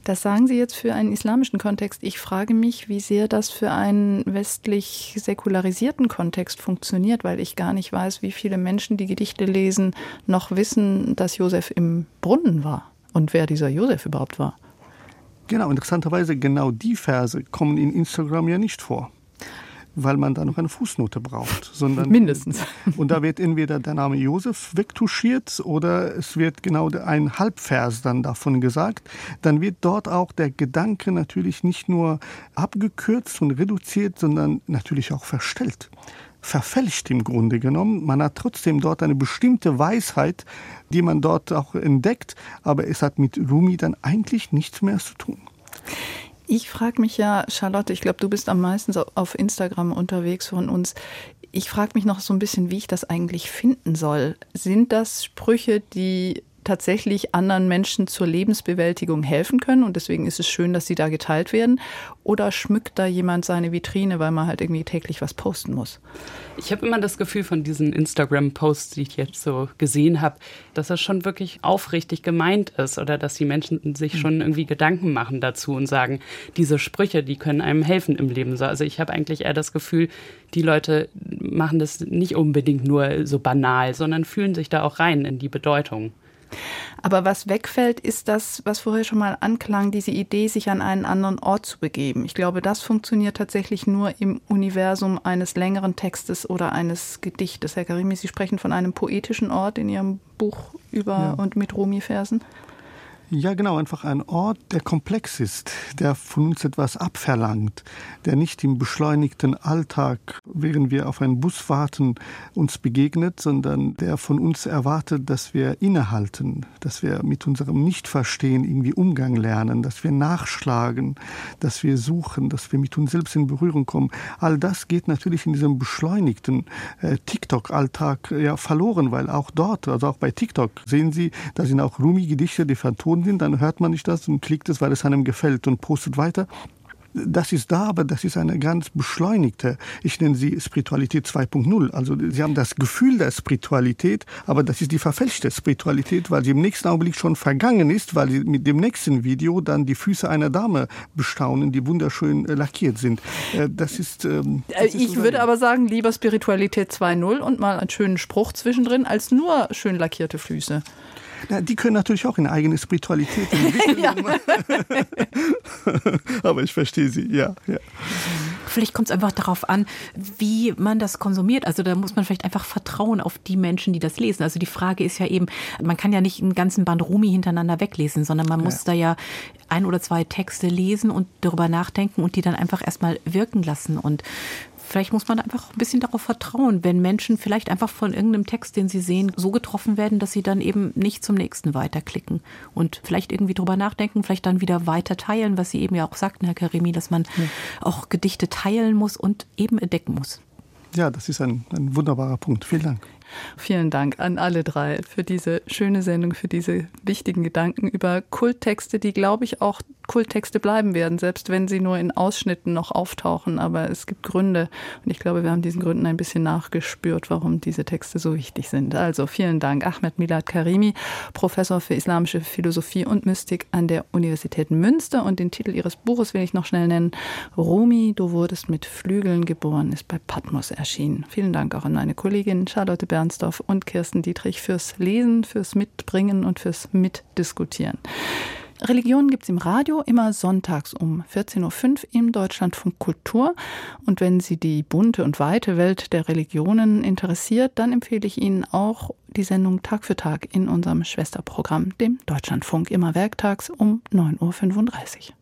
Das sagen Sie jetzt für einen islamischen Kontext. Ich frage mich, wie sehr das für einen westlich säkularisierten Kontext funktioniert, weil ich gar nicht weiß, wie viele Menschen, die Gedichte lesen, noch wissen, dass Josef im Brunnen war und wer dieser Josef überhaupt war. Genau, interessanterweise genau die Verse kommen in Instagram ja nicht vor weil man da noch eine Fußnote braucht, sondern mindestens. Und da wird entweder der Name Josef wegtuschiert oder es wird genau ein Halbvers dann davon gesagt. Dann wird dort auch der Gedanke natürlich nicht nur abgekürzt und reduziert, sondern natürlich auch verstellt verfälscht im Grunde genommen. Man hat trotzdem dort eine bestimmte Weisheit, die man dort auch entdeckt, aber es hat mit Rumi dann eigentlich nichts mehr zu tun. Ich frage mich ja, Charlotte, ich glaube, du bist am meisten auf Instagram unterwegs von uns. Ich frage mich noch so ein bisschen, wie ich das eigentlich finden soll. Sind das Sprüche, die tatsächlich anderen Menschen zur Lebensbewältigung helfen können und deswegen ist es schön, dass sie da geteilt werden? Oder schmückt da jemand seine Vitrine, weil man halt irgendwie täglich was posten muss? Ich habe immer das Gefühl von diesen Instagram-Posts, die ich jetzt so gesehen habe, dass das schon wirklich aufrichtig gemeint ist oder dass die Menschen sich schon irgendwie Gedanken machen dazu und sagen, diese Sprüche, die können einem helfen im Leben. Also ich habe eigentlich eher das Gefühl, die Leute machen das nicht unbedingt nur so banal, sondern fühlen sich da auch rein in die Bedeutung. Aber was wegfällt, ist das, was vorher schon mal anklang, diese Idee, sich an einen anderen Ort zu begeben. Ich glaube, das funktioniert tatsächlich nur im Universum eines längeren Textes oder eines Gedichtes. Herr Karimi, Sie sprechen von einem poetischen Ort in Ihrem Buch über ja. und mit Rumi-Versen. Ja, genau, einfach ein Ort, der komplex ist, der von uns etwas abverlangt, der nicht im beschleunigten Alltag, während wir auf einen Bus warten, uns begegnet, sondern der von uns erwartet, dass wir innehalten, dass wir mit unserem Nichtverstehen irgendwie Umgang lernen, dass wir nachschlagen, dass wir suchen, dass wir mit uns selbst in Berührung kommen. All das geht natürlich in diesem beschleunigten äh, TikTok-Alltag ja verloren, weil auch dort, also auch bei TikTok, sehen Sie, da sind auch Rumi-Gedichte, die vertonen Sind, dann hört man nicht das und klickt es, weil es einem gefällt und postet weiter. Das ist da, aber das ist eine ganz beschleunigte, ich nenne sie Spiritualität 2.0. Also sie haben das Gefühl der Spiritualität, aber das ist die verfälschte Spiritualität, weil sie im nächsten Augenblick schon vergangen ist, weil sie mit dem nächsten Video dann die Füße einer Dame bestaunen, die wunderschön äh, lackiert sind. Äh, das ist. Ähm, das ist ich würde aber sagen, lieber Spiritualität 2.0 und mal einen schönen Spruch zwischendrin, als nur schön lackierte Füße. Na, die können natürlich auch eine eigene Spiritualität entwickeln. Aber ich verstehe sie, ja. ja. Vielleicht kommt es einfach darauf an, wie man das konsumiert. Also da muss man vielleicht einfach vertrauen auf die Menschen, die das lesen. Also die Frage ist ja eben, man kann ja nicht einen ganzen Band Rumi hintereinander weglesen, sondern man ja. muss da ja ein oder zwei Texte lesen und darüber nachdenken und die dann einfach erstmal wirken lassen. Und Vielleicht muss man einfach ein bisschen darauf vertrauen, wenn Menschen vielleicht einfach von irgendeinem Text, den sie sehen, so getroffen werden, dass sie dann eben nicht zum nächsten weiterklicken und vielleicht irgendwie drüber nachdenken, vielleicht dann wieder weiter teilen, was Sie eben ja auch sagten, Herr Karimi, dass man ja. auch Gedichte teilen muss und eben entdecken muss. Ja, das ist ein, ein wunderbarer Punkt. Vielen Dank. Vielen Dank an alle drei für diese schöne Sendung, für diese wichtigen Gedanken über Kulttexte, die, glaube ich, auch Kulttexte bleiben werden, selbst wenn sie nur in Ausschnitten noch auftauchen. Aber es gibt Gründe und ich glaube, wir haben diesen Gründen ein bisschen nachgespürt, warum diese Texte so wichtig sind. Also vielen Dank, Ahmed Milad Karimi, Professor für islamische Philosophie und Mystik an der Universität Münster. Und den Titel Ihres Buches will ich noch schnell nennen. Rumi, du wurdest mit Flügeln geboren, ist bei Patmos erschienen. Vielen Dank auch an meine Kollegin Charlotte Bernsdorf und Kirsten Dietrich fürs Lesen, fürs Mitbringen und fürs Mitdiskutieren. Religion gibt es im Radio immer sonntags um 14.05 Uhr im Deutschlandfunk Kultur. Und wenn Sie die bunte und weite Welt der Religionen interessiert, dann empfehle ich Ihnen auch die Sendung Tag für Tag in unserem Schwesterprogramm, dem Deutschlandfunk, immer werktags um 9.35 Uhr.